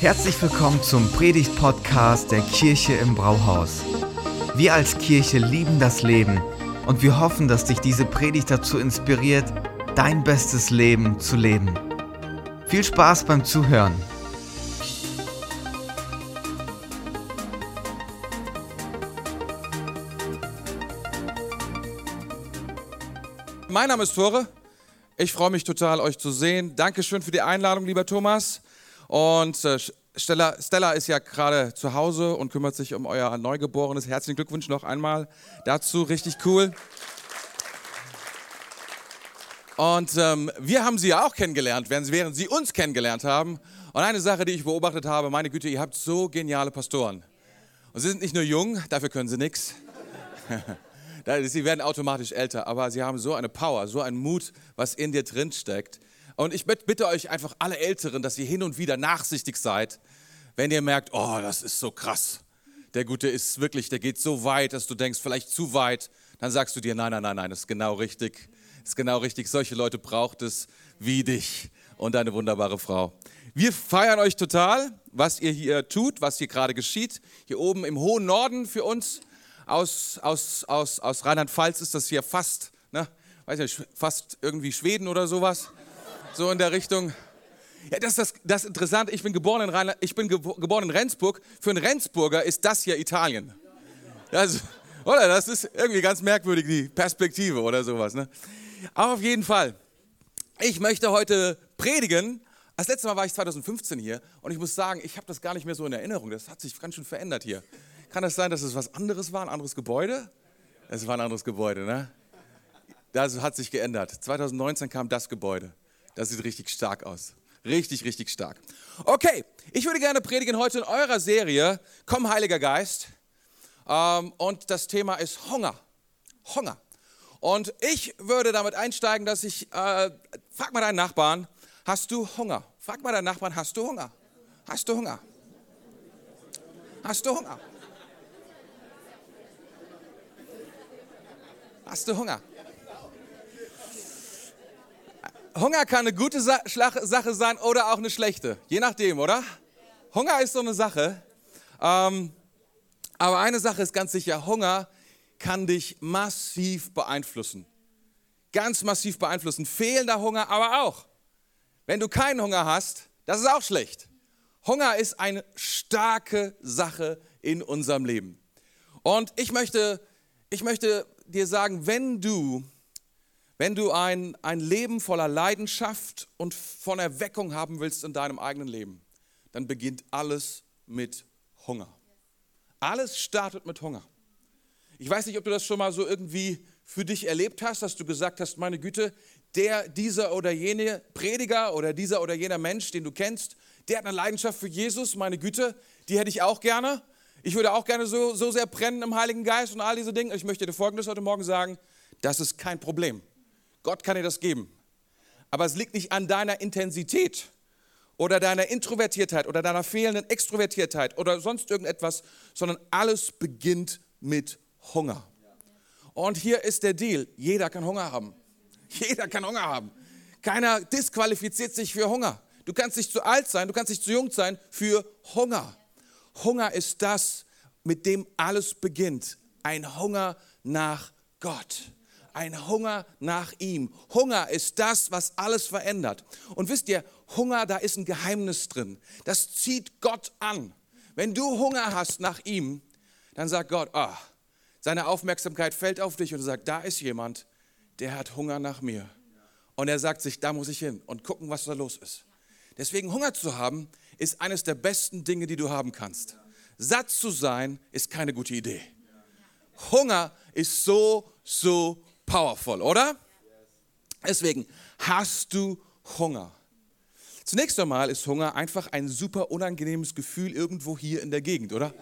Herzlich willkommen zum Predigt-Podcast der Kirche im Brauhaus. Wir als Kirche lieben das Leben und wir hoffen, dass dich diese Predigt dazu inspiriert, dein bestes Leben zu leben. Viel Spaß beim Zuhören. Mein Name ist Tore. Ich freue mich total, euch zu sehen. Dankeschön für die Einladung, lieber Thomas. Und äh, Stella, Stella ist ja gerade zu Hause und kümmert sich um euer Neugeborenes. Herzlichen Glückwunsch noch einmal dazu. Richtig cool. Und ähm, wir haben sie ja auch kennengelernt, während sie uns kennengelernt haben. Und eine Sache, die ich beobachtet habe, meine Güte, ihr habt so geniale Pastoren. Und sie sind nicht nur jung, dafür können sie nichts. Sie werden automatisch älter, aber sie haben so eine Power, so einen Mut, was in dir drin steckt. Und ich bitte euch einfach alle Älteren, dass ihr hin und wieder nachsichtig seid, wenn ihr merkt, oh, das ist so krass. Der Gute ist wirklich, der geht so weit, dass du denkst, vielleicht zu weit. Dann sagst du dir, nein, nein, nein, nein, das ist genau richtig. Das ist genau richtig. Solche Leute braucht es wie dich und deine wunderbare Frau. Wir feiern euch total, was ihr hier tut, was hier gerade geschieht. Hier oben im hohen Norden für uns aus, aus, aus, aus Rheinland-Pfalz ist das hier fast, ne, weiß nicht, fast irgendwie Schweden oder sowas so in der Richtung. Ja, das ist das, das Interessante. Ich bin geboren in Rheinland, ich bin geboren in Rendsburg. Für einen Rendsburger ist das hier Italien. Das, oder? Das ist irgendwie ganz merkwürdig, die Perspektive oder sowas. Ne? Aber auf jeden Fall. Ich möchte heute predigen. Das letzte Mal war ich 2015 hier und ich muss sagen, ich habe das gar nicht mehr so in Erinnerung. Das hat sich ganz schön verändert hier. Kann das sein, dass es was anderes war, ein anderes Gebäude? Es war ein anderes Gebäude, ne? Das hat sich geändert. 2019 kam das Gebäude. Das sieht richtig stark aus. Richtig, richtig stark. Okay, ich würde gerne predigen heute in eurer Serie Komm, Heiliger Geist. Ähm, und das Thema ist Hunger. Hunger. Und ich würde damit einsteigen, dass ich, äh, frag mal deinen Nachbarn, hast du Hunger? Frag mal deinen Nachbarn, hast du Hunger? Hast du Hunger? Hast du Hunger? Hast du Hunger? Hunger kann eine gute Sache sein oder auch eine schlechte. Je nachdem, oder? Hunger ist so eine Sache. Ähm, aber eine Sache ist ganz sicher, Hunger kann dich massiv beeinflussen. Ganz massiv beeinflussen. Fehlender Hunger aber auch. Wenn du keinen Hunger hast, das ist auch schlecht. Hunger ist eine starke Sache in unserem Leben. Und ich möchte, ich möchte dir sagen, wenn du wenn du ein, ein Leben voller Leidenschaft und von Erweckung haben willst in deinem eigenen Leben, dann beginnt alles mit Hunger. Alles startet mit Hunger. Ich weiß nicht, ob du das schon mal so irgendwie für dich erlebt hast, dass du gesagt hast, meine Güte, der, dieser oder jene Prediger oder dieser oder jener Mensch, den du kennst, der hat eine Leidenschaft für Jesus, meine Güte, die hätte ich auch gerne. Ich würde auch gerne so, so sehr brennen im Heiligen Geist und all diese Dinge. Ich möchte dir Folgendes heute Morgen sagen, das ist kein Problem. Gott kann dir das geben. Aber es liegt nicht an deiner Intensität oder deiner Introvertiertheit oder deiner fehlenden Extrovertiertheit oder sonst irgendetwas, sondern alles beginnt mit Hunger. Und hier ist der Deal. Jeder kann Hunger haben. Jeder kann Hunger haben. Keiner disqualifiziert sich für Hunger. Du kannst nicht zu alt sein, du kannst nicht zu jung sein für Hunger. Hunger ist das, mit dem alles beginnt. Ein Hunger nach Gott ein Hunger nach ihm. Hunger ist das, was alles verändert. Und wisst ihr, Hunger, da ist ein Geheimnis drin. Das zieht Gott an. Wenn du Hunger hast nach ihm, dann sagt Gott, ah, seine Aufmerksamkeit fällt auf dich und sagt, da ist jemand, der hat Hunger nach mir. Und er sagt sich, da muss ich hin und gucken, was da los ist. Deswegen Hunger zu haben, ist eines der besten Dinge, die du haben kannst. Satt zu sein, ist keine gute Idee. Hunger ist so, so powerful, oder? Deswegen, hast du Hunger? Zunächst einmal ist Hunger einfach ein super unangenehmes Gefühl irgendwo hier in der Gegend, oder?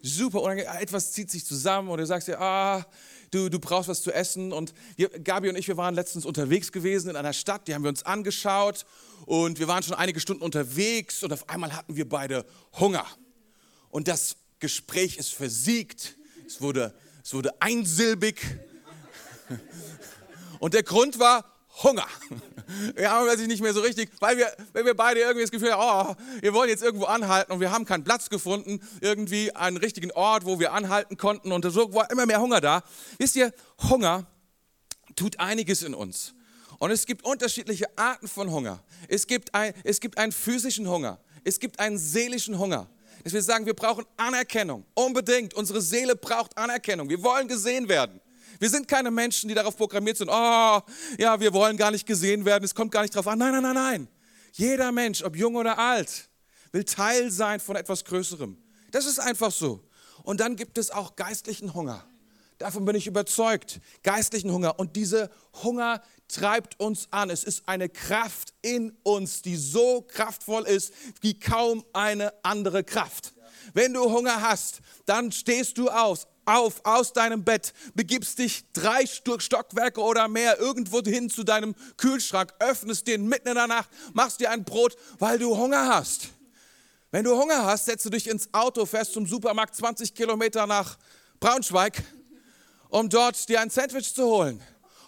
Super unangenehm. Etwas zieht sich zusammen und du sagst dir, ah, du, du brauchst was zu essen. Und wir, Gabi und ich, wir waren letztens unterwegs gewesen in einer Stadt, die haben wir uns angeschaut und wir waren schon einige Stunden unterwegs und auf einmal hatten wir beide Hunger. Und das Gespräch ist versiegt, es wurde, es wurde einsilbig und der Grund war Hunger. Wir haben plötzlich nicht mehr so richtig, weil wir, weil wir beide irgendwie das Gefühl haben, oh, wir wollen jetzt irgendwo anhalten und wir haben keinen Platz gefunden, irgendwie einen richtigen Ort, wo wir anhalten konnten und so war immer mehr Hunger da. Wisst ihr, Hunger tut einiges in uns. Und es gibt unterschiedliche Arten von Hunger. Es gibt, ein, es gibt einen physischen Hunger. Es gibt einen seelischen Hunger. Dass wir sagen, wir brauchen Anerkennung. Unbedingt. Unsere Seele braucht Anerkennung. Wir wollen gesehen werden. Wir sind keine Menschen, die darauf programmiert sind, oh, ja, wir wollen gar nicht gesehen werden, es kommt gar nicht drauf an. Nein, nein, nein, nein. Jeder Mensch, ob jung oder alt, will Teil sein von etwas Größerem. Das ist einfach so. Und dann gibt es auch geistlichen Hunger. Davon bin ich überzeugt. Geistlichen Hunger. Und dieser Hunger treibt uns an. Es ist eine Kraft in uns, die so kraftvoll ist wie kaum eine andere Kraft. Wenn du Hunger hast, dann stehst du aus, auf aus deinem Bett, begibst dich drei Stockwerke oder mehr irgendwo hin zu deinem Kühlschrank, öffnest den mitten in der Nacht, machst dir ein Brot, weil du Hunger hast. Wenn du Hunger hast, setzt du dich ins Auto, fährst zum Supermarkt 20 Kilometer nach Braunschweig, um dort dir ein Sandwich zu holen.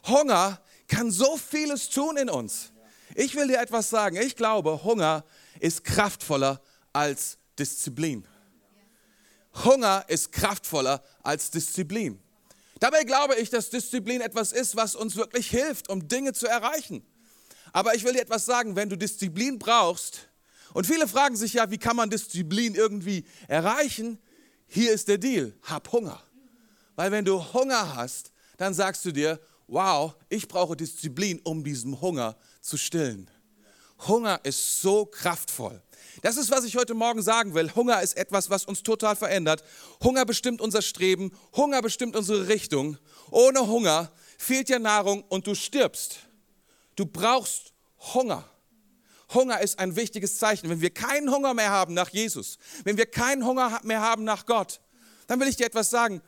Hunger kann so vieles tun in uns. Ich will dir etwas sagen. Ich glaube, Hunger ist kraftvoller als Disziplin. Hunger ist kraftvoller als Disziplin. Dabei glaube ich, dass Disziplin etwas ist, was uns wirklich hilft, um Dinge zu erreichen. Aber ich will dir etwas sagen, wenn du Disziplin brauchst, und viele fragen sich ja, wie kann man Disziplin irgendwie erreichen? Hier ist der Deal, hab Hunger. Weil wenn du Hunger hast, dann sagst du dir, wow, ich brauche Disziplin, um diesen Hunger zu stillen. Hunger ist so kraftvoll. Das ist, was ich heute Morgen sagen will. Hunger ist etwas, was uns total verändert. Hunger bestimmt unser Streben. Hunger bestimmt unsere Richtung. Ohne Hunger fehlt dir Nahrung und du stirbst. Du brauchst Hunger. Hunger ist ein wichtiges Zeichen. Wenn wir keinen Hunger mehr haben nach Jesus, wenn wir keinen Hunger mehr haben nach Gott, dann will ich dir etwas sagen.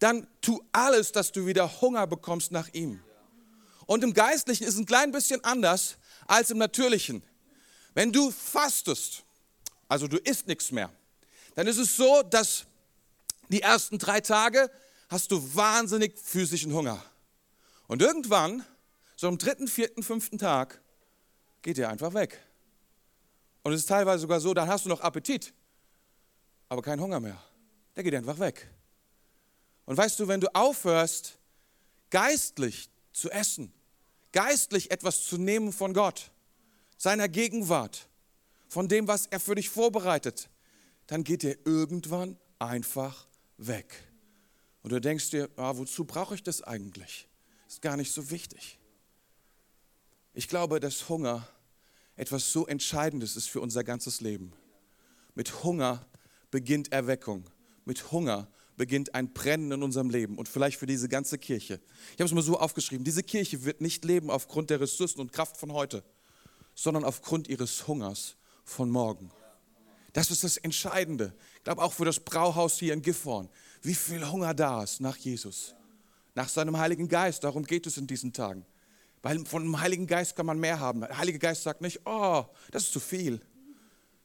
Dann tu alles, dass du wieder Hunger bekommst nach ihm. Und im Geistlichen ist es ein klein bisschen anders als im Natürlichen. Wenn du fastest, also du isst nichts mehr, dann ist es so, dass die ersten drei Tage hast du wahnsinnig physischen Hunger. Und irgendwann, so am dritten, vierten, fünften Tag, geht der einfach weg. Und es ist teilweise sogar so, dann hast du noch Appetit, aber keinen Hunger mehr. Der geht einfach weg. Und weißt du, wenn du aufhörst, geistlich zu essen, geistlich etwas zu nehmen von Gott, seiner Gegenwart, von dem, was er für dich vorbereitet, dann geht er irgendwann einfach weg. Und du denkst dir, ah, wozu brauche ich das eigentlich? Ist gar nicht so wichtig. Ich glaube, dass Hunger etwas so Entscheidendes ist für unser ganzes Leben. Mit Hunger beginnt Erweckung. Mit Hunger beginnt ein Brennen in unserem Leben und vielleicht für diese ganze Kirche. Ich habe es mal so aufgeschrieben, diese Kirche wird nicht leben aufgrund der Ressourcen und Kraft von heute, sondern aufgrund ihres Hungers von morgen. Das ist das Entscheidende. Ich glaube auch für das Brauhaus hier in Gifhorn. Wie viel Hunger da ist nach Jesus, nach seinem Heiligen Geist. Darum geht es in diesen Tagen. Weil von dem Heiligen Geist kann man mehr haben. Der Heilige Geist sagt nicht, oh, das ist zu viel.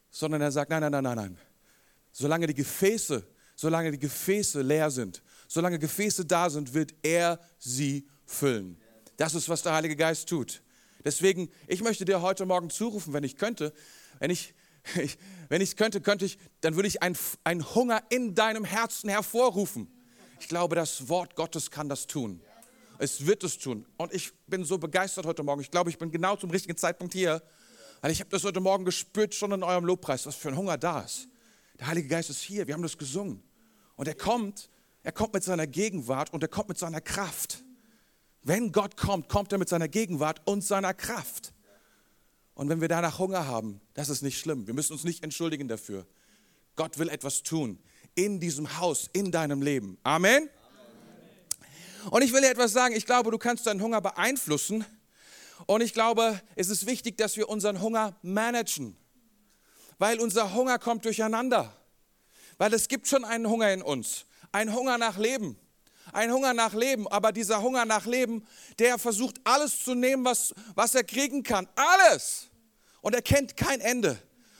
Sondern er sagt, nein, nein, nein, nein, nein. Solange die Gefäße, solange die Gefäße leer sind, solange Gefäße da sind, wird er sie füllen. Das ist, was der Heilige Geist tut. Deswegen, ich möchte dir heute Morgen zurufen, wenn ich könnte, wenn ich, ich wenn ich könnte, könnte ich, dann würde ich einen Hunger in deinem Herzen hervorrufen. Ich glaube, das Wort Gottes kann das tun. Es wird es tun. Und ich bin so begeistert heute Morgen. Ich glaube, ich bin genau zum richtigen Zeitpunkt hier, weil ich habe das heute Morgen gespürt, schon in eurem Lobpreis, was für ein Hunger da ist. Der Heilige Geist ist hier. Wir haben das gesungen. Und er kommt, er kommt mit seiner Gegenwart und er kommt mit seiner Kraft. Wenn Gott kommt, kommt er mit seiner Gegenwart und seiner Kraft. Und wenn wir danach Hunger haben, das ist nicht schlimm. Wir müssen uns nicht entschuldigen dafür. Gott will etwas tun in diesem Haus, in deinem Leben. Amen. Und ich will dir etwas sagen. Ich glaube, du kannst deinen Hunger beeinflussen. Und ich glaube, es ist wichtig, dass wir unseren Hunger managen. Weil unser Hunger kommt durcheinander. Weil es gibt schon einen Hunger in uns. Ein Hunger nach Leben ein Hunger nach Leben, aber dieser Hunger nach Leben, der versucht alles zu nehmen, was, was er kriegen kann. Alles. Und er kennt kein Ende.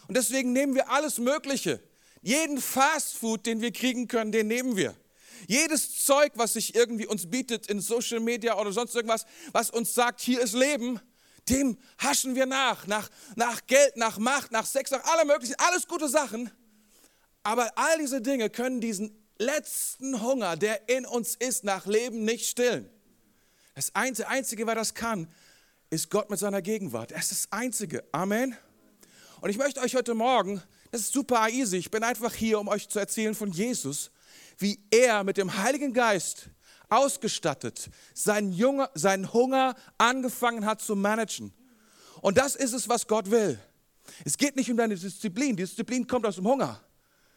Und deswegen nehmen wir alles Mögliche. Jeden Fastfood, den wir kriegen können, den nehmen wir. Jedes Zeug, was sich irgendwie uns bietet in Social Media oder sonst irgendwas, was uns sagt, hier ist Leben, dem haschen wir nach. Nach, nach Geld, nach Macht, nach Sex, nach allem möglichen, alles gute Sachen. Aber all diese Dinge können diesen letzten Hunger, der in uns ist, nach Leben nicht stillen. Das Einzige, was das kann, ist Gott mit seiner Gegenwart. Das ist das Einzige. Amen. Und ich möchte euch heute Morgen, das ist super easy, ich bin einfach hier, um euch zu erzählen von Jesus, wie er mit dem Heiligen Geist ausgestattet seinen, Junge, seinen Hunger angefangen hat zu managen. Und das ist es, was Gott will. Es geht nicht um deine Disziplin. Die Disziplin kommt aus dem Hunger.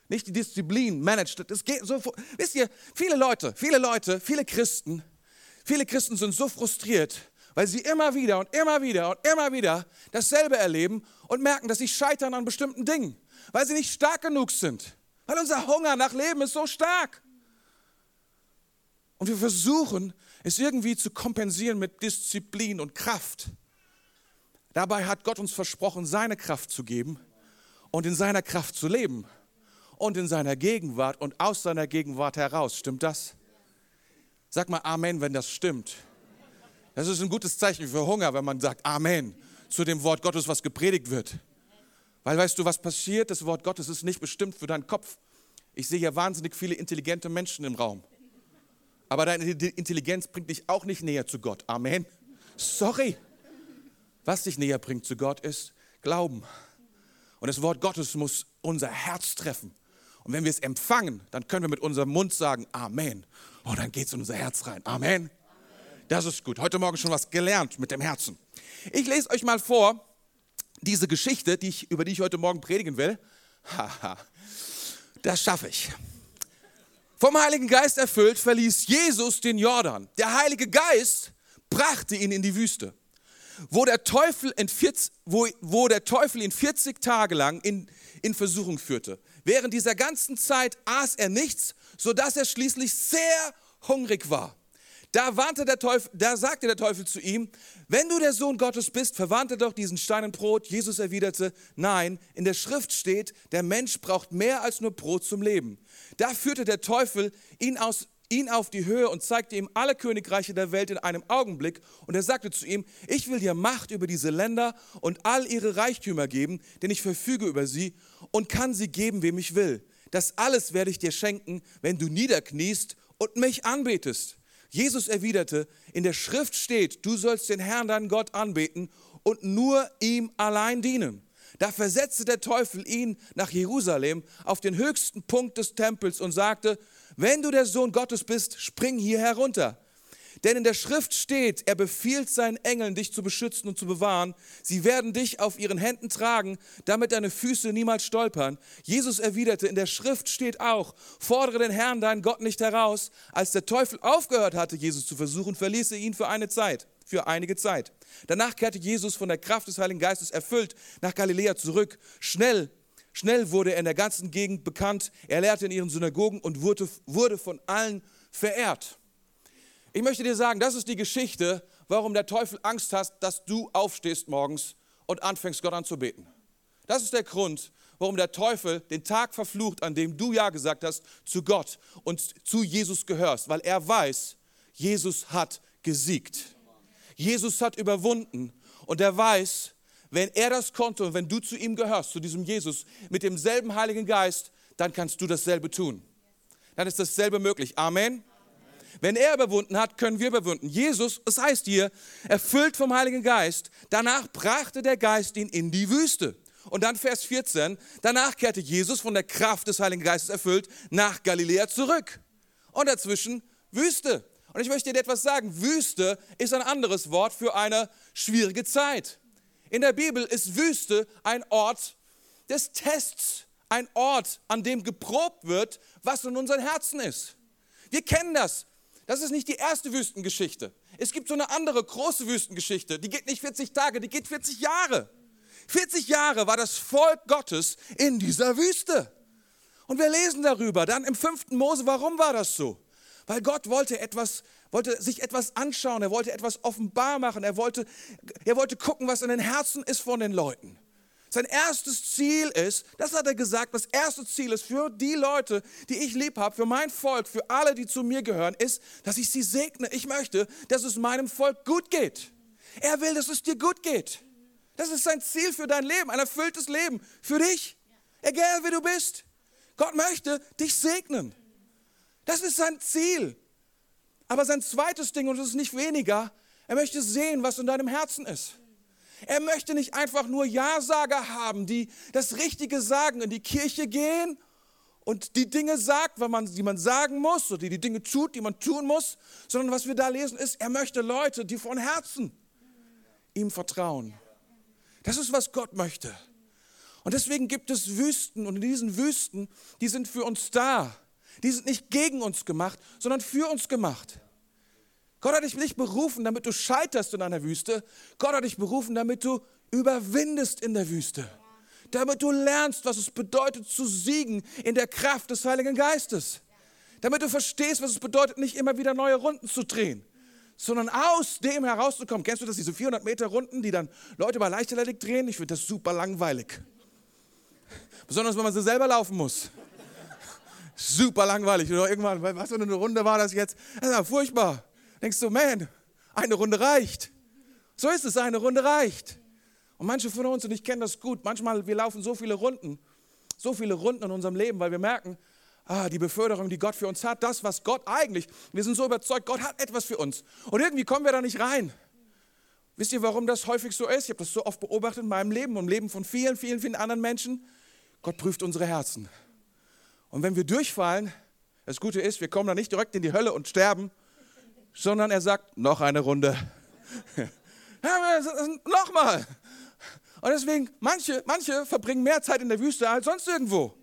Nicht die Disziplin managt. Es geht so, wisst ihr, viele Leute, viele Leute, viele Christen, viele Christen sind so frustriert, weil sie immer wieder und immer wieder und immer wieder dasselbe erleben und merken, dass sie scheitern an bestimmten Dingen, weil sie nicht stark genug sind. Weil unser Hunger nach Leben ist so stark. Und wir versuchen, es irgendwie zu kompensieren mit Disziplin und Kraft. Dabei hat Gott uns versprochen, seine Kraft zu geben und in seiner Kraft zu leben und in seiner Gegenwart und aus seiner Gegenwart heraus. Stimmt das? Sag mal Amen, wenn das stimmt. Das ist ein gutes Zeichen für Hunger, wenn man sagt Amen zu dem Wort Gottes, was gepredigt wird. Weil weißt du, was passiert? Das Wort Gottes ist nicht bestimmt für deinen Kopf. Ich sehe hier wahnsinnig viele intelligente Menschen im Raum. Aber deine Intelligenz bringt dich auch nicht näher zu Gott. Amen. Sorry. Was dich näher bringt zu Gott ist Glauben. Und das Wort Gottes muss unser Herz treffen. Und wenn wir es empfangen, dann können wir mit unserem Mund sagen Amen. Und oh, dann geht es in unser Herz rein. Amen. Das ist gut. Heute Morgen schon was gelernt mit dem Herzen. Ich lese euch mal vor, diese Geschichte, die ich, über die ich heute Morgen predigen will. Haha, das schaffe ich. Vom Heiligen Geist erfüllt, verließ Jesus den Jordan. Der Heilige Geist brachte ihn in die Wüste, wo der Teufel, in 40, wo, wo der Teufel ihn 40 Tage lang in, in Versuchung führte. Während dieser ganzen Zeit aß er nichts, sodass er schließlich sehr hungrig war. Da, warnte der Teufel, da sagte der Teufel zu ihm, wenn du der Sohn Gottes bist, verwandte doch diesen Stein in Brot. Jesus erwiderte, nein, in der Schrift steht, der Mensch braucht mehr als nur Brot zum Leben. Da führte der Teufel ihn, aus, ihn auf die Höhe und zeigte ihm alle Königreiche der Welt in einem Augenblick. Und er sagte zu ihm, ich will dir Macht über diese Länder und all ihre Reichtümer geben, denn ich verfüge über sie und kann sie geben, wem ich will. Das alles werde ich dir schenken, wenn du niederkniest und mich anbetest. Jesus erwiderte, in der Schrift steht, du sollst den Herrn, deinen Gott, anbeten und nur ihm allein dienen. Da versetzte der Teufel ihn nach Jerusalem auf den höchsten Punkt des Tempels und sagte, wenn du der Sohn Gottes bist, spring hier herunter. Denn in der Schrift steht, er befiehlt seinen Engeln, dich zu beschützen und zu bewahren. Sie werden dich auf ihren Händen tragen, damit deine Füße niemals stolpern. Jesus erwiderte, in der Schrift steht auch, fordere den Herrn, deinen Gott, nicht heraus. Als der Teufel aufgehört hatte, Jesus zu versuchen, verließ er ihn für eine Zeit, für einige Zeit. Danach kehrte Jesus von der Kraft des Heiligen Geistes erfüllt nach Galiläa zurück. Schnell Schnell wurde er in der ganzen Gegend bekannt. Er lehrte in ihren Synagogen und wurde, wurde von allen verehrt. Ich möchte dir sagen, das ist die Geschichte, warum der Teufel Angst hat, dass du aufstehst morgens und anfängst Gott anzubeten. Das ist der Grund, warum der Teufel den Tag verflucht, an dem du Ja gesagt hast zu Gott und zu Jesus gehörst, weil er weiß, Jesus hat gesiegt. Jesus hat überwunden und er weiß, wenn er das konnte und wenn du zu ihm gehörst, zu diesem Jesus mit demselben Heiligen Geist, dann kannst du dasselbe tun. Dann ist dasselbe möglich. Amen. Wenn er überwunden hat, können wir überwinden. Jesus, es heißt hier, erfüllt vom Heiligen Geist, danach brachte der Geist ihn in die Wüste. Und dann Vers 14, danach kehrte Jesus von der Kraft des Heiligen Geistes erfüllt nach Galiläa zurück. Und dazwischen Wüste. Und ich möchte dir etwas sagen, Wüste ist ein anderes Wort für eine schwierige Zeit. In der Bibel ist Wüste ein Ort des Tests, ein Ort, an dem geprobt wird, was in unseren Herzen ist. Wir kennen das. Das ist nicht die erste Wüstengeschichte. Es gibt so eine andere große Wüstengeschichte, die geht nicht 40 Tage, die geht 40 Jahre. 40 Jahre war das Volk Gottes in dieser Wüste. Und wir lesen darüber dann im fünften Mose, warum war das so? Weil Gott wollte etwas, wollte sich etwas anschauen, er wollte etwas offenbar machen, er wollte, er wollte gucken, was in den Herzen ist von den Leuten. Sein erstes Ziel ist, das hat er gesagt, das erste Ziel ist für die Leute, die ich lieb habe, für mein Volk, für alle, die zu mir gehören, ist, dass ich sie segne. Ich möchte, dass es meinem Volk gut geht. Er will, dass es dir gut geht. Das ist sein Ziel für dein Leben, ein erfülltes Leben für dich, egal wie du bist. Gott möchte dich segnen. Das ist sein Ziel. Aber sein zweites Ding, und das ist nicht weniger, er möchte sehen, was in deinem Herzen ist. Er möchte nicht einfach nur Ja-Sager haben, die das Richtige sagen, in die Kirche gehen und die Dinge sagt, man, die man sagen muss, oder die, die Dinge tut, die man tun muss, sondern was wir da lesen ist, er möchte Leute, die von Herzen ihm vertrauen. Das ist, was Gott möchte. Und deswegen gibt es Wüsten und in diesen Wüsten, die sind für uns da. Die sind nicht gegen uns gemacht, sondern für uns gemacht. Gott hat dich nicht berufen, damit du scheiterst in einer Wüste. Gott hat dich berufen, damit du überwindest in der Wüste. Damit du lernst, was es bedeutet zu siegen in der Kraft des Heiligen Geistes. Damit du verstehst, was es bedeutet, nicht immer wieder neue Runden zu drehen, sondern aus dem herauszukommen. Kennst du das, diese 400 Meter Runden, die dann Leute bei Leichtathletik drehen? Ich finde das super langweilig. Besonders, wenn man sie selber laufen muss. Super langweilig. Oder irgendwann, was für eine Runde war das jetzt? Das war furchtbar denkst du, man, eine Runde reicht. So ist es, eine Runde reicht. Und manche von uns, und ich kenne das gut, manchmal, wir laufen so viele Runden, so viele Runden in unserem Leben, weil wir merken, ah, die Beförderung, die Gott für uns hat, das, was Gott eigentlich, wir sind so überzeugt, Gott hat etwas für uns. Und irgendwie kommen wir da nicht rein. Wisst ihr, warum das häufig so ist? Ich habe das so oft beobachtet in meinem Leben und im Leben von vielen, vielen, vielen anderen Menschen. Gott prüft unsere Herzen. Und wenn wir durchfallen, das Gute ist, wir kommen da nicht direkt in die Hölle und sterben, sondern er sagt, noch eine Runde. Nochmal. Und deswegen, manche, manche verbringen mehr Zeit in der Wüste als sonst irgendwo.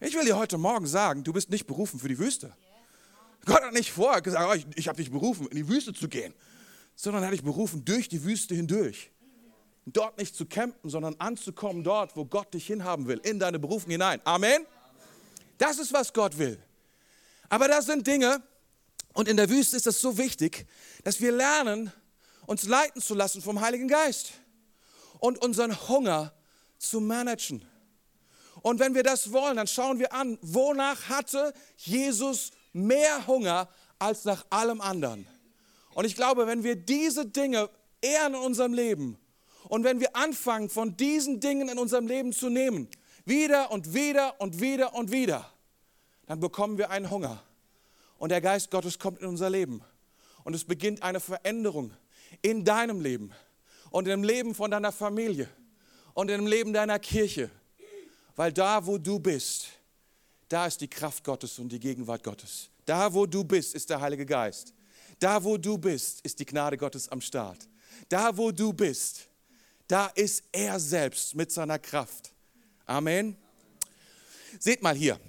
Ich will dir heute Morgen sagen, du bist nicht berufen für die Wüste. Gott hat nicht vorher gesagt, oh, ich, ich habe dich berufen, in die Wüste zu gehen, sondern er hat dich berufen, durch die Wüste hindurch. Dort nicht zu campen, sondern anzukommen dort, wo Gott dich hinhaben will, in deine Berufung hinein. Amen. Das ist, was Gott will. Aber das sind Dinge, und in der Wüste ist es so wichtig, dass wir lernen, uns leiten zu lassen vom Heiligen Geist und unseren Hunger zu managen. Und wenn wir das wollen, dann schauen wir an, wonach hatte Jesus mehr Hunger als nach allem anderen. Und ich glaube, wenn wir diese Dinge ehren in unserem Leben und wenn wir anfangen, von diesen Dingen in unserem Leben zu nehmen, wieder und wieder und wieder und wieder, dann bekommen wir einen Hunger und der Geist Gottes kommt in unser Leben. Und es beginnt eine Veränderung in deinem Leben und im Leben von deiner Familie und im Leben deiner Kirche. Weil da, wo du bist, da ist die Kraft Gottes und die Gegenwart Gottes. Da, wo du bist, ist der Heilige Geist. Da, wo du bist, ist die Gnade Gottes am Start. Da, wo du bist, da ist er selbst mit seiner Kraft. Amen. Seht mal hier.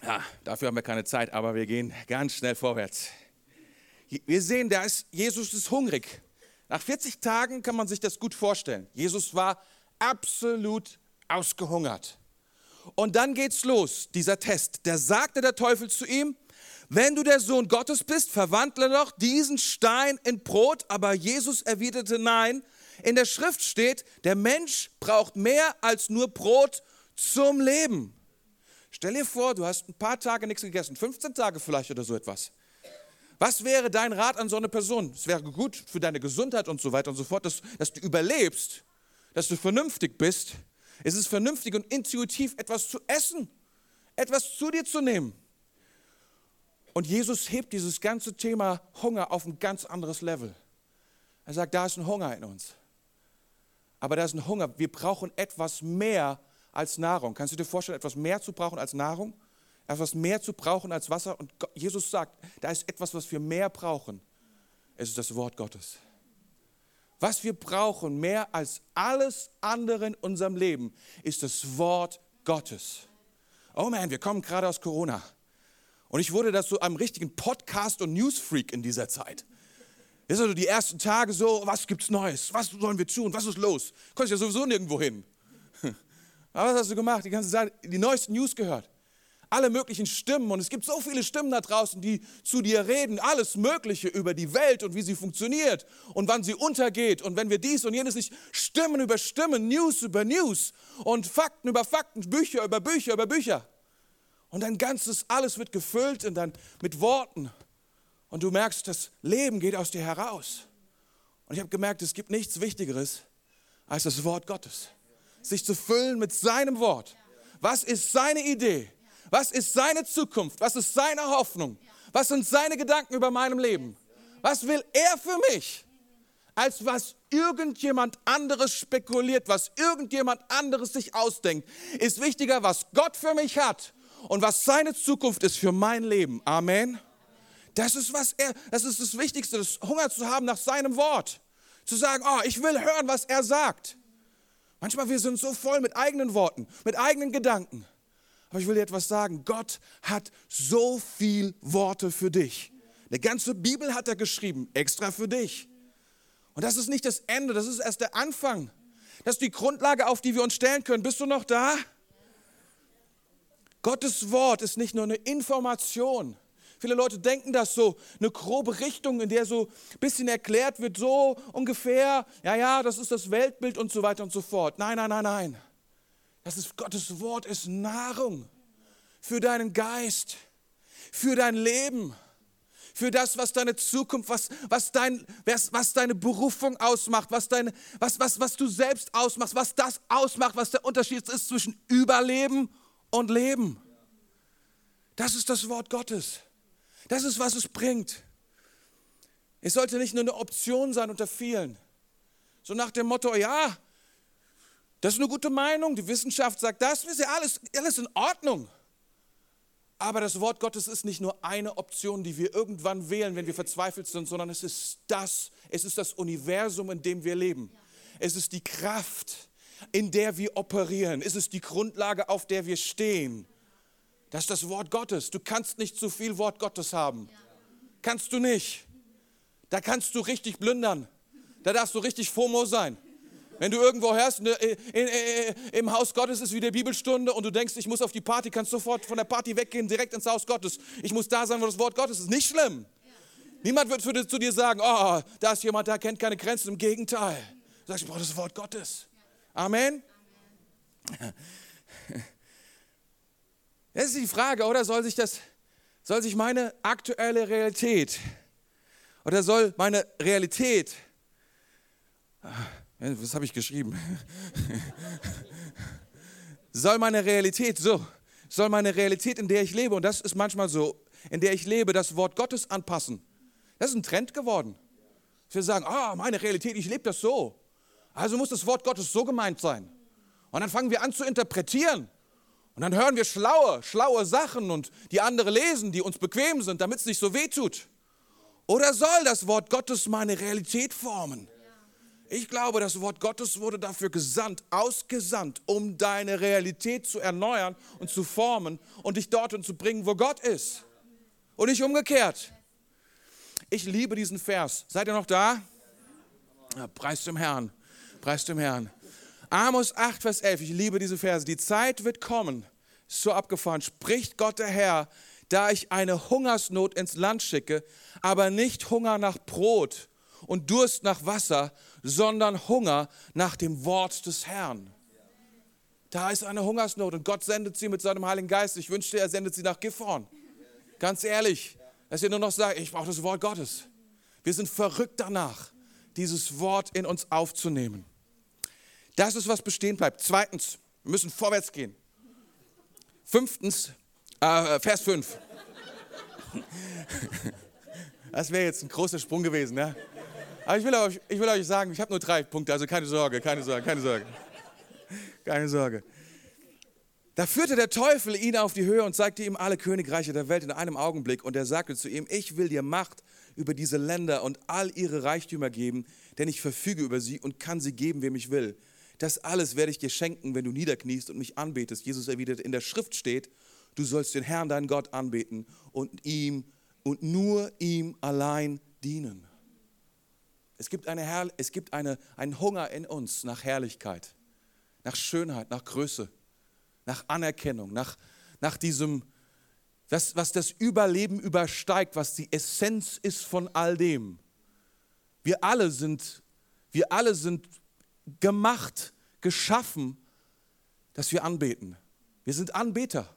Ja, dafür haben wir keine Zeit, aber wir gehen ganz schnell vorwärts. Wir sehen, da ist, Jesus ist hungrig. Nach 40 Tagen kann man sich das gut vorstellen. Jesus war absolut ausgehungert. Und dann geht's los, dieser Test. Da sagte der Teufel zu ihm, wenn du der Sohn Gottes bist, verwandle doch diesen Stein in Brot. Aber Jesus erwiderte nein. In der Schrift steht, der Mensch braucht mehr als nur Brot zum Leben. Stell dir vor, du hast ein paar Tage nichts gegessen, 15 Tage vielleicht oder so etwas. Was wäre dein Rat an so eine Person? Es wäre gut für deine Gesundheit und so weiter und so fort, dass, dass du überlebst, dass du vernünftig bist. Es ist vernünftig und intuitiv, etwas zu essen, etwas zu dir zu nehmen. Und Jesus hebt dieses ganze Thema Hunger auf ein ganz anderes Level. Er sagt, da ist ein Hunger in uns. Aber da ist ein Hunger. Wir brauchen etwas mehr als Nahrung. Kannst du dir vorstellen, etwas mehr zu brauchen als Nahrung? Etwas mehr zu brauchen als Wasser? Und Jesus sagt, da ist etwas, was wir mehr brauchen. Es ist das Wort Gottes. Was wir brauchen mehr als alles andere in unserem Leben, ist das Wort Gottes. Oh man, wir kommen gerade aus Corona. Und ich wurde das so einem richtigen Podcast- und Newsfreak in dieser Zeit. Das ist also die ersten Tage so, was gibt's Neues? Was sollen wir tun? Was ist los? Konntest ja sowieso nirgendwo hin. Aber was hast du gemacht? Die ganze Zeit die neuesten News gehört. alle möglichen Stimmen und es gibt so viele Stimmen da draußen, die zu dir reden, alles Mögliche über die Welt und wie sie funktioniert und wann sie untergeht und wenn wir dies und jenes nicht, Stimmen über Stimmen, News über News und Fakten über Fakten, Bücher über Bücher über Bücher. Und dein ganzes, alles wird gefüllt und dann mit Worten. Und du merkst, das Leben geht aus dir heraus. Und ich habe gemerkt, es gibt nichts Wichtigeres als das Wort Gottes. Sich zu füllen mit seinem Wort. Was ist seine Idee? Was ist seine Zukunft? Was ist seine Hoffnung? Was sind seine Gedanken über meinem Leben? Was will er für mich? Als was irgendjemand anderes spekuliert, was irgendjemand anderes sich ausdenkt, ist wichtiger, was Gott für mich hat und was seine Zukunft ist für mein Leben. Amen. Das ist was er, das ist das Wichtigste, das Hunger zu haben nach seinem Wort. Zu sagen, oh, ich will hören, was er sagt. Manchmal wir sind so voll mit eigenen Worten, mit eigenen Gedanken. Aber ich will dir etwas sagen. Gott hat so viel Worte für dich. Eine ganze Bibel hat er geschrieben, extra für dich. Und das ist nicht das Ende, das ist erst der Anfang. Das ist die Grundlage, auf die wir uns stellen können. Bist du noch da? Gottes Wort ist nicht nur eine Information. Viele Leute denken das so, eine grobe Richtung, in der so ein bisschen erklärt wird, so ungefähr, ja, ja, das ist das Weltbild und so weiter und so fort. Nein, nein, nein, nein. Das ist Gottes Wort ist Nahrung für deinen Geist, für dein Leben, für das, was deine Zukunft, was, was, dein, was, was deine Berufung ausmacht, was, deine, was, was, was du selbst ausmachst, was das ausmacht, was der Unterschied ist zwischen Überleben und Leben. Das ist das Wort Gottes. Das ist, was es bringt. Es sollte nicht nur eine Option sein unter vielen. So nach dem Motto, ja, das ist eine gute Meinung, die Wissenschaft sagt das, ist ja alles, alles in Ordnung. Aber das Wort Gottes ist nicht nur eine Option, die wir irgendwann wählen, wenn wir verzweifelt sind, sondern es ist das, es ist das Universum, in dem wir leben. Es ist die Kraft, in der wir operieren. Es ist die Grundlage, auf der wir stehen. Das ist das Wort Gottes. Du kannst nicht zu viel Wort Gottes haben. Kannst du nicht. Da kannst du richtig blündern. Da darfst du richtig FOMO sein. Wenn du irgendwo hörst, ne, im Haus Gottes ist wieder Bibelstunde und du denkst, ich muss auf die Party, kannst sofort von der Party weggehen, direkt ins Haus Gottes. Ich muss da sein, wo das Wort Gottes ist. Nicht schlimm. Niemand wird für, zu dir sagen, oh, da ist jemand, der kennt keine Grenzen. Im Gegenteil. Du sagst, ich brauche das Wort Gottes. Amen. Das ist die Frage, oder soll sich das, soll sich meine aktuelle Realität oder soll meine Realität was habe ich geschrieben? soll meine Realität so, soll meine Realität, in der ich lebe, und das ist manchmal so, in der ich lebe, das Wort Gottes anpassen. Das ist ein Trend geworden. Wir sagen, ah, meine Realität, ich lebe das so. Also muss das Wort Gottes so gemeint sein. Und dann fangen wir an zu interpretieren. Und dann hören wir schlaue, schlaue Sachen und die andere lesen, die uns bequem sind, damit es nicht so weh tut. Oder soll das Wort Gottes meine Realität formen? Ich glaube, das Wort Gottes wurde dafür gesandt, ausgesandt, um deine Realität zu erneuern und zu formen und dich dorthin zu bringen, wo Gott ist. Und nicht umgekehrt. Ich liebe diesen Vers. Seid ihr noch da? Preis dem Herrn. Preis dem Herrn. Amos 8, Vers 11. Ich liebe diese Verse. Die Zeit wird kommen. So abgefahren. Spricht Gott der Herr, da ich eine Hungersnot ins Land schicke, aber nicht Hunger nach Brot und Durst nach Wasser, sondern Hunger nach dem Wort des Herrn. Da ist eine Hungersnot und Gott sendet sie mit seinem Heiligen Geist. Ich wünschte, er sendet sie nach Gifhorn. Ganz ehrlich, dass ihr nur noch sagt, ich brauche das Wort Gottes. Wir sind verrückt danach, dieses Wort in uns aufzunehmen. Das ist, was bestehen bleibt. Zweitens, wir müssen vorwärts gehen. Fünftens, äh, Vers 5. Das wäre jetzt ein großer Sprung gewesen. Ne? Aber ich will euch, ich will euch sagen, ich habe nur drei Punkte, also keine Sorge, keine Sorge, keine Sorge. Keine Sorge. Da führte der Teufel ihn auf die Höhe und zeigte ihm alle Königreiche der Welt in einem Augenblick. Und er sagte zu ihm, ich will dir Macht über diese Länder und all ihre Reichtümer geben, denn ich verfüge über sie und kann sie geben, wem ich will. Das alles werde ich dir schenken, wenn du niederkniest und mich anbetest. Jesus erwidert, in der Schrift steht, du sollst den Herrn, deinen Gott, anbeten und ihm und nur ihm allein dienen. Es gibt, eine Herr, es gibt eine, einen Hunger in uns nach Herrlichkeit, nach Schönheit, nach Größe, nach Anerkennung, nach, nach diesem das, was das Überleben übersteigt, was die Essenz ist von all dem. Wir alle sind, wir alle sind gemacht, geschaffen, dass wir anbeten. Wir sind Anbeter.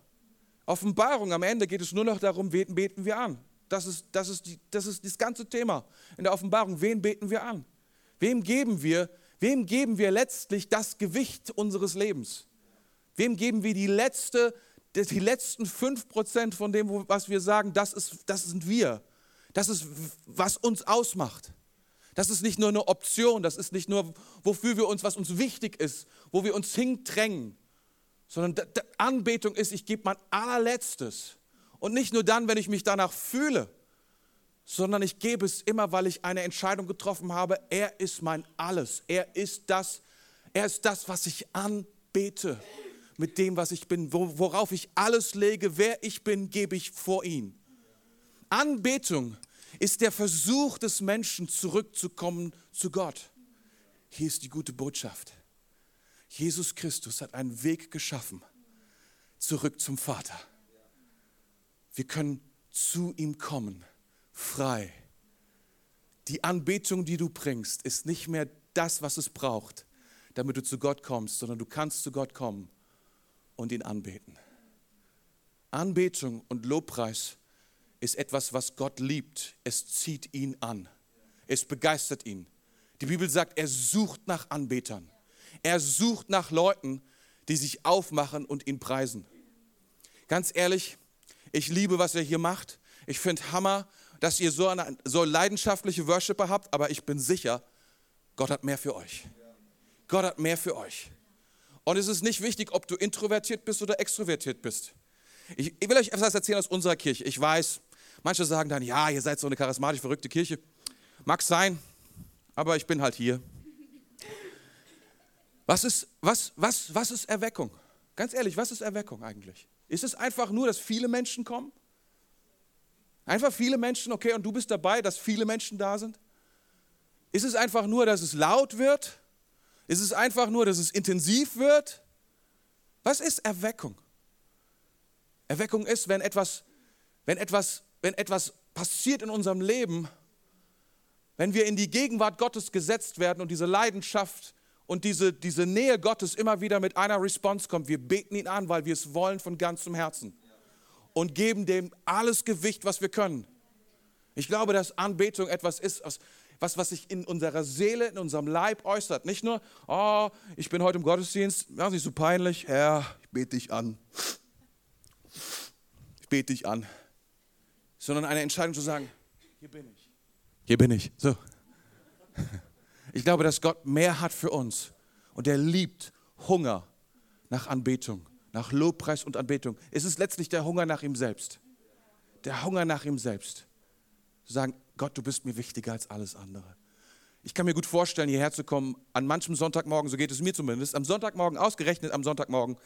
Offenbarung, am Ende geht es nur noch darum, wen beten wir an. Das ist, das, ist die, das ist das ganze Thema in der Offenbarung. Wen beten wir an? Wem geben wir, wem geben wir letztlich das Gewicht unseres Lebens? Wem geben wir die, letzte, die letzten 5% von dem, was wir sagen, das, ist, das sind wir. Das ist, was uns ausmacht. Das ist nicht nur eine Option, das ist nicht nur, wofür wir uns, was uns wichtig ist, wo wir uns hindrängen, sondern Anbetung ist, ich gebe mein allerletztes. Und nicht nur dann, wenn ich mich danach fühle, sondern ich gebe es immer, weil ich eine Entscheidung getroffen habe. Er ist mein Alles. Er ist das, er ist das, was ich anbete. Mit dem, was ich bin, worauf ich alles lege, wer ich bin, gebe ich vor ihn. Anbetung ist der Versuch des Menschen, zurückzukommen zu Gott. Hier ist die gute Botschaft. Jesus Christus hat einen Weg geschaffen, zurück zum Vater. Wir können zu ihm kommen, frei. Die Anbetung, die du bringst, ist nicht mehr das, was es braucht, damit du zu Gott kommst, sondern du kannst zu Gott kommen und ihn anbeten. Anbetung und Lobpreis ist etwas, was Gott liebt. Es zieht ihn an. Es begeistert ihn. Die Bibel sagt, er sucht nach Anbetern. Er sucht nach Leuten, die sich aufmachen und ihn preisen. Ganz ehrlich, ich liebe, was er hier macht. Ich finde Hammer, dass ihr so, eine, so leidenschaftliche Worshipper habt, aber ich bin sicher, Gott hat mehr für euch. Gott hat mehr für euch. Und es ist nicht wichtig, ob du introvertiert bist oder extrovertiert bist. Ich will euch etwas erzählen aus unserer Kirche. Ich weiß, manche sagen dann, ja, ihr seid so eine charismatisch verrückte Kirche. Mag sein, aber ich bin halt hier. Was ist, was, was, was ist Erweckung? Ganz ehrlich, was ist Erweckung eigentlich? Ist es einfach nur, dass viele Menschen kommen? Einfach viele Menschen, okay, und du bist dabei, dass viele Menschen da sind? Ist es einfach nur, dass es laut wird? Ist es einfach nur, dass es intensiv wird? Was ist Erweckung? Erweckung ist, wenn etwas, wenn etwas, wenn etwas passiert in unserem Leben, wenn wir in die Gegenwart Gottes gesetzt werden und diese Leidenschaft und diese, diese Nähe Gottes immer wieder mit einer Response kommt. Wir beten ihn an, weil wir es wollen von ganzem Herzen und geben dem alles Gewicht, was wir können. Ich glaube, dass Anbetung etwas ist, was, was sich in unserer Seele, in unserem Leib äußert. Nicht nur, oh, ich bin heute im Gottesdienst, ja, nicht so peinlich, Herr, ich bete dich an. Ich bete dich an. Sondern eine Entscheidung zu sagen, hier bin ich. Hier bin ich. So. Ich glaube, dass Gott mehr hat für uns und er liebt Hunger nach Anbetung, nach Lobpreis und Anbetung. Es ist letztlich der Hunger nach ihm selbst. Der Hunger nach ihm selbst. Zu sagen, Gott, du bist mir wichtiger als alles andere. Ich kann mir gut vorstellen, hierher zu kommen, an manchem Sonntagmorgen, so geht es mir zumindest, am Sonntagmorgen, ausgerechnet am Sonntagmorgen,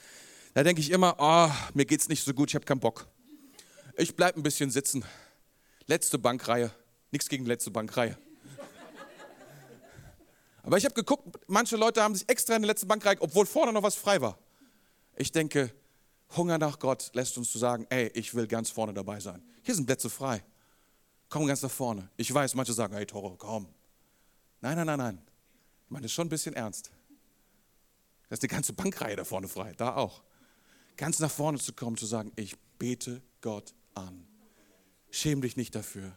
da denke ich immer, oh, mir geht es nicht so gut, ich habe keinen Bock. Ich bleibe ein bisschen sitzen. Letzte Bankreihe. Nichts gegen letzte Bankreihe. Aber ich habe geguckt, manche Leute haben sich extra in die letzte Bank rein, obwohl vorne noch was frei war. Ich denke, Hunger nach Gott lässt uns zu sagen, ey, ich will ganz vorne dabei sein. Hier sind Plätze frei. Komm ganz nach vorne. Ich weiß, manche sagen, hey Toro, komm. Nein, nein, nein, nein. Ich meine, das ist schon ein bisschen ernst. Da ist die ganze Bankreihe da vorne frei, da auch. Ganz nach vorne zu kommen, zu sagen, ich bete Gott an. Schäm dich nicht dafür.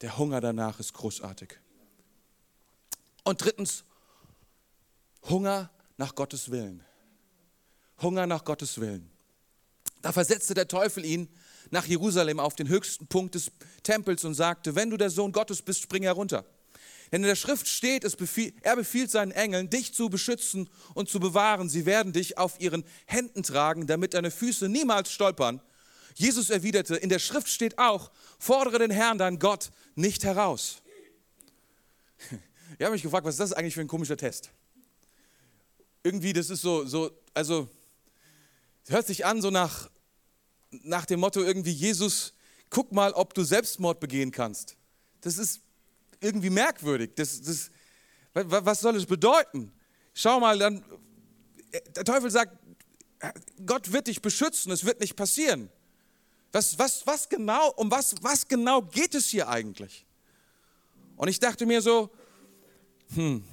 Der Hunger danach ist großartig. Und drittens, Hunger nach Gottes Willen. Hunger nach Gottes Willen. Da versetzte der Teufel ihn nach Jerusalem auf den höchsten Punkt des Tempels und sagte, wenn du der Sohn Gottes bist, spring herunter. Denn in der Schrift steht, es befiel, er befiehlt seinen Engeln, dich zu beschützen und zu bewahren. Sie werden dich auf ihren Händen tragen, damit deine Füße niemals stolpern. Jesus erwiderte, in der Schrift steht auch, fordere den Herrn, dein Gott, nicht heraus. Ich habe mich gefragt, was ist das eigentlich für ein komischer Test? Irgendwie, das ist so, so also, hört sich an so nach, nach dem Motto irgendwie, Jesus, guck mal, ob du Selbstmord begehen kannst. Das ist irgendwie merkwürdig. Das, das, was soll es bedeuten? Schau mal, dann, der Teufel sagt, Gott wird dich beschützen, es wird nicht passieren. Was, was, was genau, um was, was genau geht es hier eigentlich? Und ich dachte mir so, hm,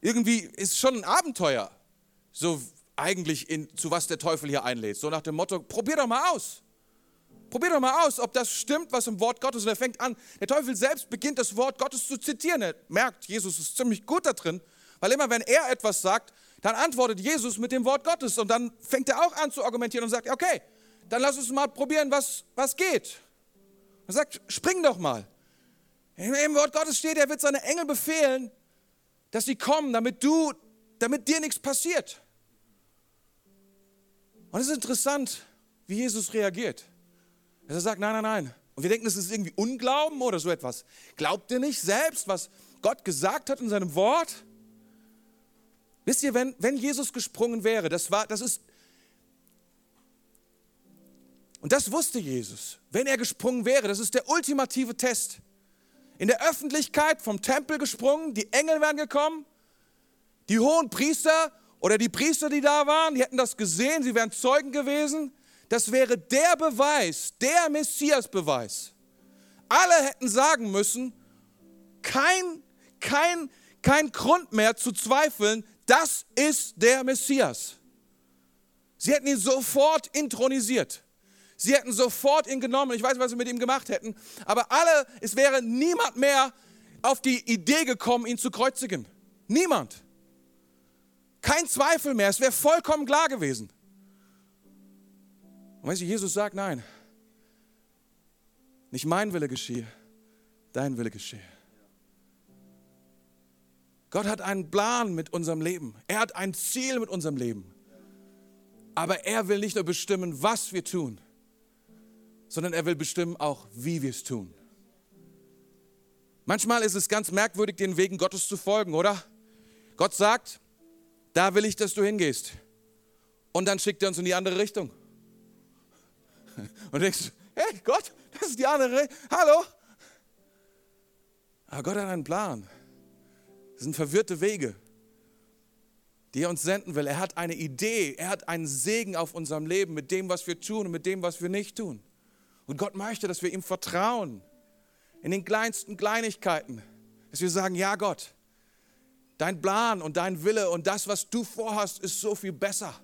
irgendwie ist schon ein Abenteuer, so eigentlich in, zu was der Teufel hier einlädt. So nach dem Motto, probier doch mal aus. Probier doch mal aus, ob das stimmt, was im Wort Gottes. Und er fängt an, der Teufel selbst beginnt das Wort Gottes zu zitieren. Er merkt, Jesus ist ziemlich gut da drin, weil immer wenn er etwas sagt, dann antwortet Jesus mit dem Wort Gottes. Und dann fängt er auch an zu argumentieren und sagt, okay, dann lass uns mal probieren, was, was geht. Er sagt, spring doch mal. Im Wort Gottes steht, er wird seine Engel befehlen, dass sie kommen, damit du, damit dir nichts passiert. Und es ist interessant, wie Jesus reagiert. Er sagt, nein, nein, nein. Und wir denken, das ist irgendwie Unglauben oder so etwas. Glaubt ihr nicht selbst, was Gott gesagt hat in seinem Wort? Wisst ihr, wenn, wenn Jesus gesprungen wäre, das, war, das ist, und das wusste Jesus, wenn er gesprungen wäre, das ist der ultimative Test. In der Öffentlichkeit vom Tempel gesprungen, die Engel wären gekommen, die hohen Priester oder die Priester, die da waren, die hätten das gesehen, sie wären Zeugen gewesen. Das wäre der Beweis, der Messias-Beweis. Alle hätten sagen müssen, kein, kein, kein Grund mehr zu zweifeln, das ist der Messias. Sie hätten ihn sofort intronisiert. Sie hätten sofort ihn genommen. Ich weiß nicht, was sie mit ihm gemacht hätten. Aber alle, es wäre niemand mehr auf die Idee gekommen, ihn zu kreuzigen. Niemand. Kein Zweifel mehr. Es wäre vollkommen klar gewesen. Und weißt du, Jesus sagt, nein, nicht mein Wille geschehe, dein Wille geschehe. Gott hat einen Plan mit unserem Leben. Er hat ein Ziel mit unserem Leben. Aber er will nicht nur bestimmen, was wir tun, sondern er will bestimmen auch, wie wir es tun. Manchmal ist es ganz merkwürdig, den Wegen Gottes zu folgen, oder? Gott sagt, da will ich, dass du hingehst. Und dann schickt er uns in die andere Richtung. Und denkst, hey Gott, das ist die andere Richtung. Hallo? Aber Gott hat einen Plan. Das sind verwirrte Wege, die er uns senden will. Er hat eine Idee, er hat einen Segen auf unserem Leben mit dem, was wir tun und mit dem, was wir nicht tun. Und Gott möchte, dass wir ihm vertrauen in den kleinsten Kleinigkeiten, dass wir sagen, ja Gott, dein Plan und dein Wille und das, was du vorhast, ist so viel besser.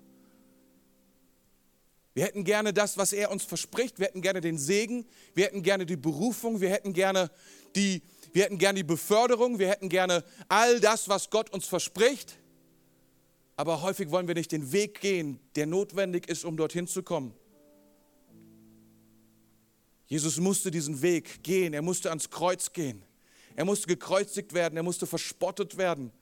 Wir hätten gerne das, was er uns verspricht. Wir hätten gerne den Segen. Wir hätten gerne die Berufung. Wir hätten gerne die, wir hätten gerne die Beförderung. Wir hätten gerne all das, was Gott uns verspricht. Aber häufig wollen wir nicht den Weg gehen, der notwendig ist, um dorthin zu kommen. Jesus musste diesen Weg gehen, er musste ans Kreuz gehen, er musste gekreuzigt werden, er musste verspottet werden,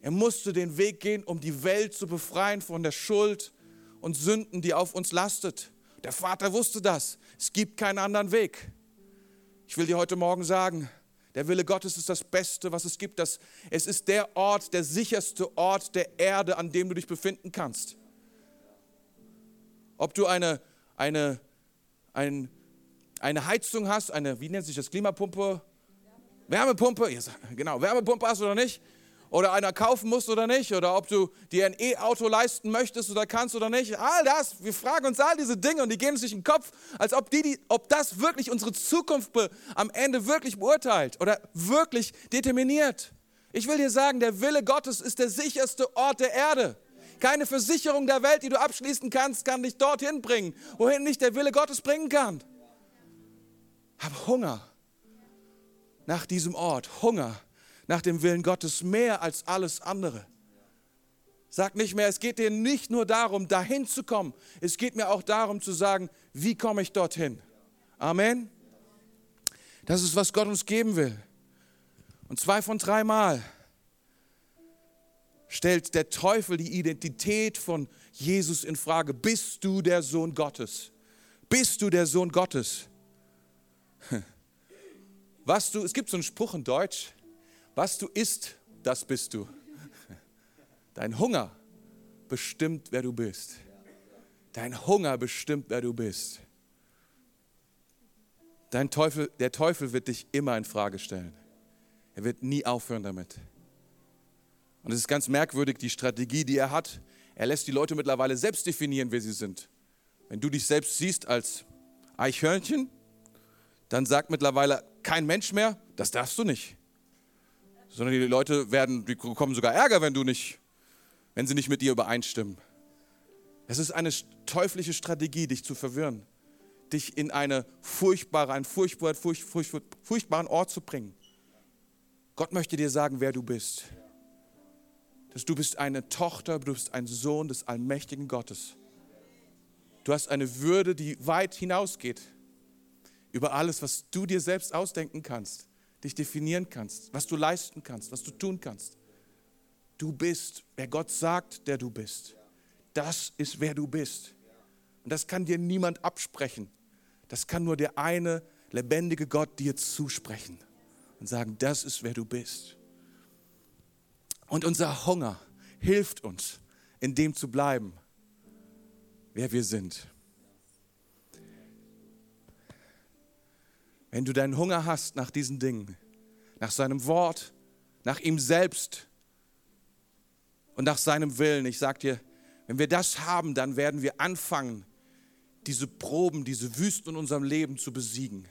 er musste den Weg gehen, um die Welt zu befreien von der Schuld und Sünden, die auf uns lastet. Der Vater wusste das, es gibt keinen anderen Weg. Ich will dir heute Morgen sagen, der Wille Gottes ist das Beste, was es gibt. Das, es ist der Ort, der sicherste Ort der Erde, an dem du dich befinden kannst. Ob du eine, eine, ein eine Heizung hast, eine, wie nennt sich das, Klimapumpe? Wärmepumpe, ja, genau, Wärmepumpe hast oder nicht, oder einer kaufen musst oder nicht, oder ob du dir ein E-Auto leisten möchtest oder kannst oder nicht. All das, wir fragen uns all diese Dinge und die gehen uns durch den Kopf, als ob, die, die, ob das wirklich unsere Zukunft am Ende wirklich beurteilt oder wirklich determiniert. Ich will dir sagen, der Wille Gottes ist der sicherste Ort der Erde. Keine Versicherung der Welt, die du abschließen kannst, kann dich dorthin bringen, wohin nicht der Wille Gottes bringen kann habe Hunger nach diesem Ort, Hunger nach dem Willen Gottes mehr als alles andere. Sag nicht mehr, es geht dir nicht nur darum, dahin zu kommen, es geht mir auch darum zu sagen, wie komme ich dorthin. Amen. Das ist, was Gott uns geben will. Und zwei von dreimal stellt der Teufel die Identität von Jesus in Frage. Bist du der Sohn Gottes? Bist du der Sohn Gottes? Was du, es gibt so einen Spruch in Deutsch, was du isst, das bist du. Dein Hunger bestimmt, wer du bist. Dein Hunger bestimmt, wer du bist. Dein Teufel, der Teufel wird dich immer in Frage stellen. Er wird nie aufhören damit. Und es ist ganz merkwürdig, die Strategie, die er hat. Er lässt die Leute mittlerweile selbst definieren, wer sie sind. Wenn du dich selbst siehst als Eichhörnchen, dann sagt mittlerweile kein Mensch mehr, das darfst du nicht. Sondern die Leute werden, die bekommen sogar Ärger, wenn du nicht, wenn sie nicht mit dir übereinstimmen. Es ist eine teuflische Strategie, dich zu verwirren, dich in eine furchtbare, einen furchtbar, furch, furch, furchtbaren Ort zu bringen. Gott möchte dir sagen, wer du bist. Dass du bist eine Tochter, du bist ein Sohn des allmächtigen Gottes. Du hast eine Würde, die weit hinausgeht über alles, was du dir selbst ausdenken kannst, dich definieren kannst, was du leisten kannst, was du tun kannst. Du bist, wer Gott sagt, der du bist. Das ist, wer du bist. Und das kann dir niemand absprechen. Das kann nur der eine lebendige Gott dir zusprechen und sagen, das ist, wer du bist. Und unser Hunger hilft uns, in dem zu bleiben, wer wir sind. Wenn du deinen Hunger hast nach diesen Dingen, nach seinem Wort, nach ihm selbst und nach seinem Willen, ich sage dir, wenn wir das haben, dann werden wir anfangen, diese Proben, diese Wüsten in unserem Leben zu besiegen.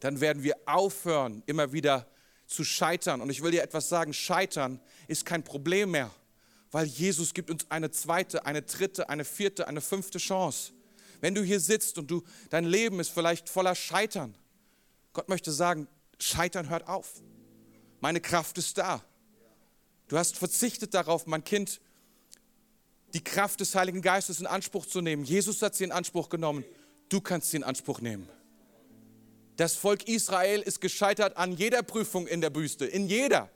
Dann werden wir aufhören, immer wieder zu scheitern. Und ich will dir etwas sagen, scheitern ist kein Problem mehr, weil Jesus gibt uns eine zweite, eine dritte, eine vierte, eine fünfte Chance. Wenn du hier sitzt und du, dein Leben ist vielleicht voller Scheitern, Gott möchte sagen, Scheitern hört auf. Meine Kraft ist da. Du hast verzichtet darauf, mein Kind, die Kraft des Heiligen Geistes in Anspruch zu nehmen. Jesus hat sie in Anspruch genommen. Du kannst sie in Anspruch nehmen. Das Volk Israel ist gescheitert an jeder Prüfung in der Büste, in jeder,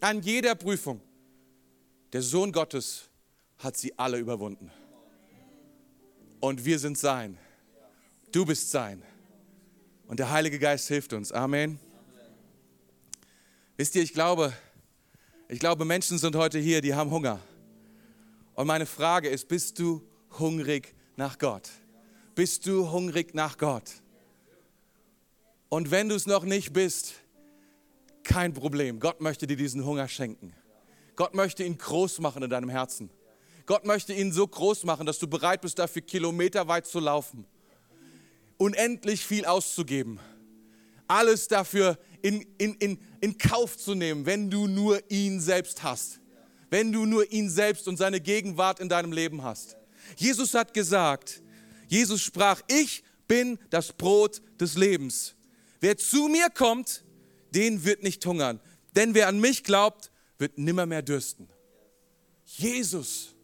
an jeder Prüfung. Der Sohn Gottes hat sie alle überwunden. Und wir sind sein. Du bist sein. Und der Heilige Geist hilft uns. Amen. Wisst ihr, ich glaube, ich glaube, Menschen sind heute hier, die haben Hunger. Und meine Frage ist, bist du hungrig nach Gott? Bist du hungrig nach Gott? Und wenn du es noch nicht bist, kein Problem. Gott möchte dir diesen Hunger schenken. Gott möchte ihn groß machen in deinem Herzen. Gott möchte ihn so groß machen, dass du bereit bist, dafür kilometerweit zu laufen. Unendlich viel auszugeben. Alles dafür in, in, in, in Kauf zu nehmen, wenn du nur ihn selbst hast wenn du nur ihn selbst und seine Gegenwart in deinem Leben hast. Jesus hat gesagt, Jesus sprach, ich bin das Brot des Lebens. Wer zu mir kommt, den wird nicht hungern. Denn wer an mich glaubt, wird nimmer mehr dürsten. Jesus,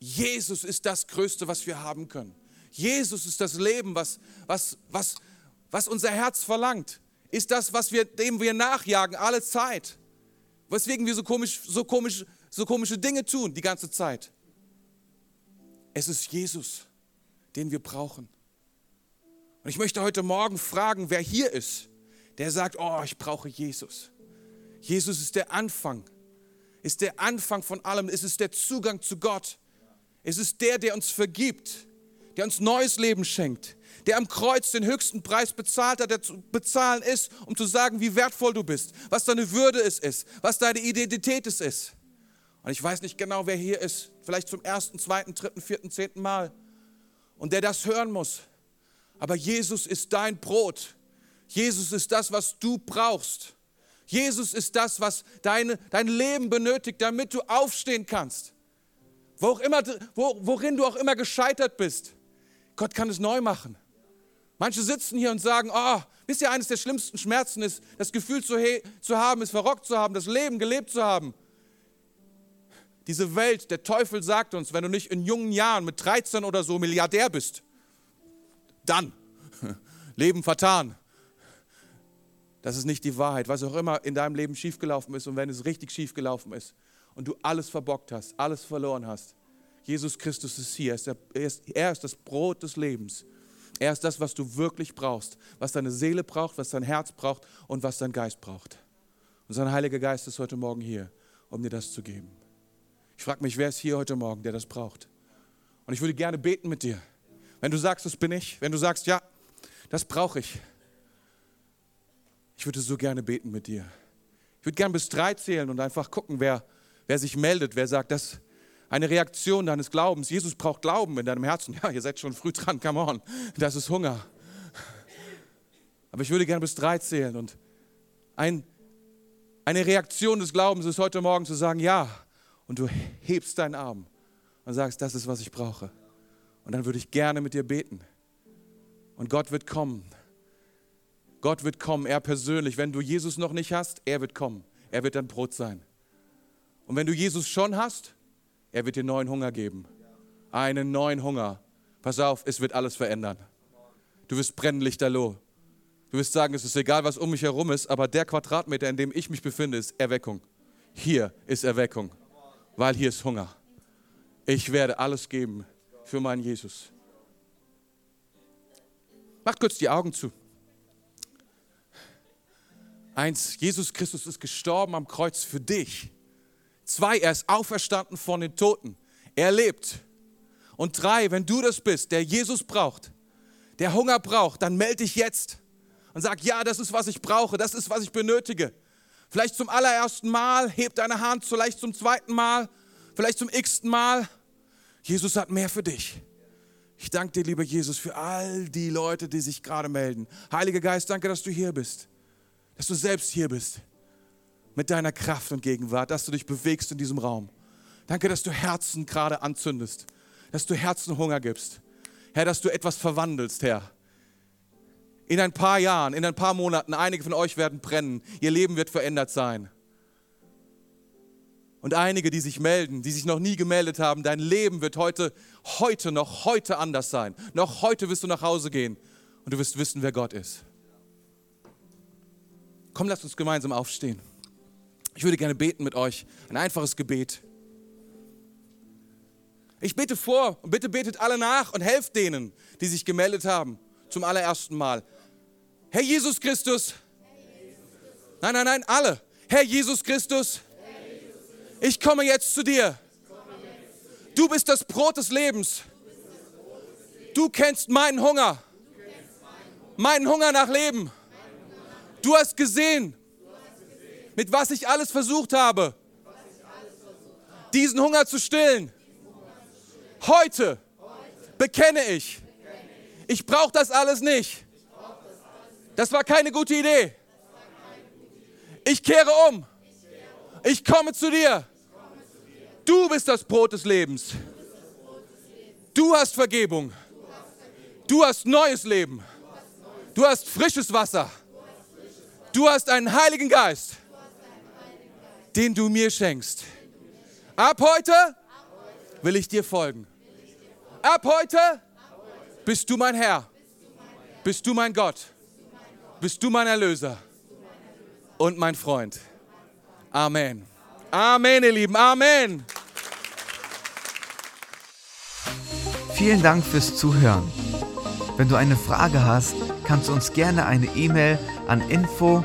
Jesus ist das Größte, was wir haben können. Jesus ist das Leben, was, was, was, was unser Herz verlangt. Ist das, was wir, dem wir nachjagen, alle Zeit weswegen wir so komisch, so komisch, so komische Dinge tun die ganze Zeit. Es ist Jesus, den wir brauchen. Und ich möchte heute Morgen fragen, wer hier ist, der sagt, oh, ich brauche Jesus. Jesus ist der Anfang, ist der Anfang von allem, es ist der Zugang zu Gott. Es ist der, der uns vergibt, der uns neues Leben schenkt, der am Kreuz den höchsten Preis bezahlt hat, der zu bezahlen ist, um zu sagen, wie wertvoll du bist, was deine Würde ist, ist was deine Identität ist, ist. Und ich weiß nicht genau, wer hier ist, vielleicht zum ersten, zweiten, dritten, vierten, zehnten Mal und der das hören muss. Aber Jesus ist dein Brot. Jesus ist das, was du brauchst. Jesus ist das, was deine, dein Leben benötigt, damit du aufstehen kannst. Wo immer, wo, worin du auch immer gescheitert bist. Gott kann es neu machen. Manche sitzen hier und sagen, oh, wisst ihr, eines der schlimmsten Schmerzen ist, das Gefühl zu, zu haben, es verrockt zu haben, das Leben gelebt zu haben. Diese Welt, der Teufel sagt uns, wenn du nicht in jungen Jahren mit 13 oder so Milliardär bist, dann Leben vertan. Das ist nicht die Wahrheit. Was auch immer in deinem Leben schiefgelaufen ist und wenn es richtig schiefgelaufen ist und du alles verbockt hast, alles verloren hast, Jesus Christus ist hier. Er ist, er ist, er ist das Brot des Lebens. Er ist das, was du wirklich brauchst, was deine Seele braucht, was dein Herz braucht und was dein Geist braucht. Und sein Heiliger Geist ist heute Morgen hier, um dir das zu geben. Ich frage mich, wer ist hier heute Morgen, der das braucht? Und ich würde gerne beten mit dir. Wenn du sagst, das bin ich, wenn du sagst, ja, das brauche ich. Ich würde so gerne beten mit dir. Ich würde gerne bis drei zählen und einfach gucken, wer, wer sich meldet, wer sagt, das, eine Reaktion deines Glaubens. Jesus braucht Glauben in deinem Herzen. Ja, ihr seid schon früh dran, come on. Das ist Hunger. Aber ich würde gerne bis drei zählen und ein, eine Reaktion des Glaubens ist heute Morgen zu sagen, ja. Und du hebst deinen Arm und sagst, das ist, was ich brauche. Und dann würde ich gerne mit dir beten. Und Gott wird kommen. Gott wird kommen, er persönlich. Wenn du Jesus noch nicht hast, er wird kommen. Er wird dein Brot sein. Und wenn du Jesus schon hast, er wird dir neuen Hunger geben. Einen neuen Hunger. Pass auf, es wird alles verändern. Du wirst brennen lichterloh. Du wirst sagen, es ist egal, was um mich herum ist, aber der Quadratmeter, in dem ich mich befinde, ist Erweckung. Hier ist Erweckung, weil hier ist Hunger. Ich werde alles geben für meinen Jesus. Macht kurz die Augen zu. Eins, Jesus Christus ist gestorben am Kreuz für dich. Zwei, er ist auferstanden von den Toten. Er lebt. Und drei, wenn du das bist, der Jesus braucht, der Hunger braucht, dann melde dich jetzt und sag, ja, das ist, was ich brauche, das ist, was ich benötige. Vielleicht zum allerersten Mal, heb deine Hand, vielleicht zum zweiten Mal, vielleicht zum x-ten Mal. Jesus hat mehr für dich. Ich danke dir, lieber Jesus, für all die Leute, die sich gerade melden. Heiliger Geist, danke, dass du hier bist, dass du selbst hier bist mit deiner Kraft und Gegenwart, dass du dich bewegst in diesem Raum. Danke, dass du Herzen gerade anzündest, dass du Herzen Hunger gibst. Herr, dass du etwas verwandelst, Herr. In ein paar Jahren, in ein paar Monaten, einige von euch werden brennen. Ihr Leben wird verändert sein. Und einige, die sich melden, die sich noch nie gemeldet haben, dein Leben wird heute, heute noch, heute anders sein. Noch heute wirst du nach Hause gehen und du wirst wissen, wer Gott ist. Komm, lasst uns gemeinsam aufstehen. Ich würde gerne beten mit euch. Ein einfaches Gebet. Ich bete vor und bitte betet alle nach und helft denen, die sich gemeldet haben zum allerersten Mal. Herr Jesus Christus. Nein, nein, nein, alle. Herr Jesus Christus. Ich komme jetzt zu dir. Du bist das Brot des Lebens. Du kennst meinen Hunger. Meinen Hunger nach Leben. Du hast gesehen, mit was ich alles versucht habe, diesen Hunger zu stillen. Heute bekenne ich, ich brauche das alles nicht. Das war keine gute Idee. Ich kehre um. Ich komme zu dir. Du bist das Brot des Lebens. Du hast Vergebung. Du hast neues Leben. Du hast frisches Wasser. Du hast einen Heiligen Geist, den du mir schenkst. Ab heute will ich dir folgen. Ab heute bist du mein Herr. Bist du mein Gott. Bist du mein Erlöser und mein Freund. Amen. Amen, ihr Lieben. Amen. Vielen Dank fürs Zuhören. Wenn du eine Frage hast, kannst du uns gerne eine E-Mail an info